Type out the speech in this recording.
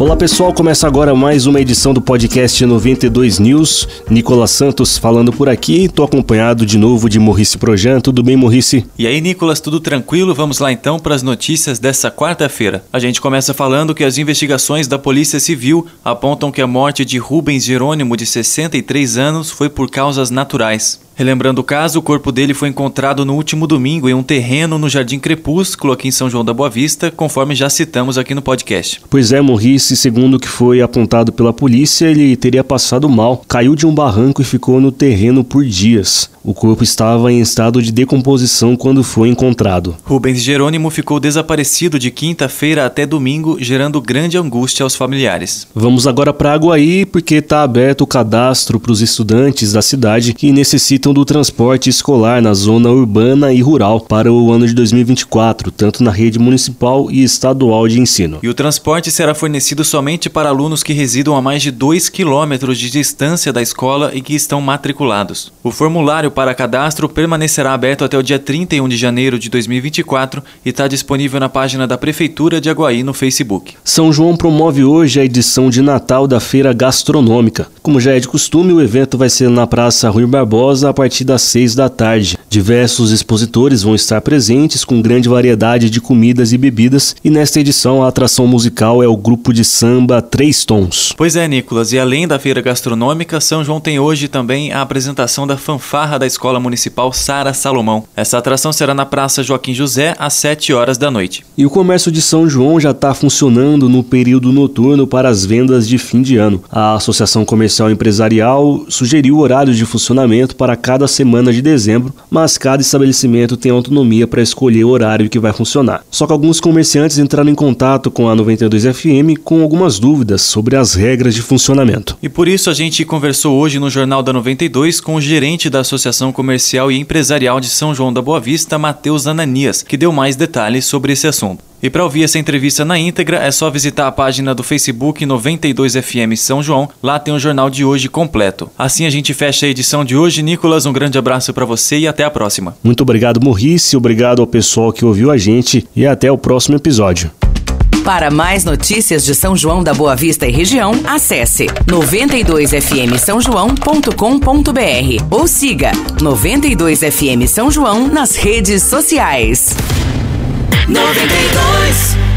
Olá pessoal, começa agora mais uma edição do podcast 92 News. Nicolas Santos falando por aqui, estou acompanhado de novo de Morrice Projan. Tudo bem, Morrice? E aí, Nicolas, tudo tranquilo? Vamos lá então para as notícias dessa quarta-feira. A gente começa falando que as investigações da Polícia Civil apontam que a morte de Rubens Jerônimo, de 63 anos, foi por causas naturais. Relembrando o caso, o corpo dele foi encontrado no último domingo em um terreno no Jardim Crepúsculo, aqui em São João da Boa Vista, conforme já citamos aqui no podcast. Pois é, Morrice, segundo o que foi apontado pela polícia, ele teria passado mal, caiu de um barranco e ficou no terreno por dias. O corpo estava em estado de decomposição quando foi encontrado. Rubens Jerônimo ficou desaparecido de quinta-feira até domingo, gerando grande angústia aos familiares. Vamos agora para Aguaí, porque está aberto o cadastro para os estudantes da cidade que necessitam do transporte escolar na zona urbana e rural para o ano de 2024, tanto na rede municipal e estadual de ensino. E o transporte será fornecido somente para alunos que residam a mais de 2 quilômetros de distância da escola e que estão matriculados. O formulário formulário para cadastro permanecerá aberto até o dia 31 de janeiro de 2024 e está disponível na página da Prefeitura de Aguaí no Facebook. São João promove hoje a edição de Natal da Feira Gastronômica. Como já é de costume, o evento vai ser na Praça Rui Barbosa a partir das 6 da tarde. Diversos expositores vão estar presentes com grande variedade de comidas e bebidas e nesta edição a atração musical é o grupo de samba Três Tons. Pois é, Nicolas, e além da feira gastronômica, São João tem hoje também a apresentação da fanfarra da Escola Municipal Sara Salomão. Essa atração será na Praça Joaquim José às 7 horas da noite. E o comércio de São João já está funcionando no período noturno para as vendas de fim de ano. A Associação Comercial Empresarial sugeriu horários de funcionamento para cada semana de dezembro, mas cada estabelecimento tem autonomia para escolher o horário que vai funcionar. Só que alguns comerciantes entraram em contato com a 92 FM com algumas dúvidas sobre as regras de funcionamento. E por isso a gente conversou hoje no Jornal da 92 com o gerente da Associação Comercial e Empresarial de São João da Boa Vista, Matheus Ananias, que deu mais detalhes sobre esse assunto. E para ouvir essa entrevista na íntegra é só visitar a página do Facebook 92FM São João. Lá tem o jornal de hoje completo. Assim a gente fecha a edição de hoje. Nicolas, um grande abraço para você e até a próxima. Muito obrigado, Morrice. Obrigado ao pessoal que ouviu a gente e até o próximo episódio. Para mais notícias de São João da Boa Vista e região, acesse 92fm São João.com.br ou siga 92FM São João nas redes sociais. 92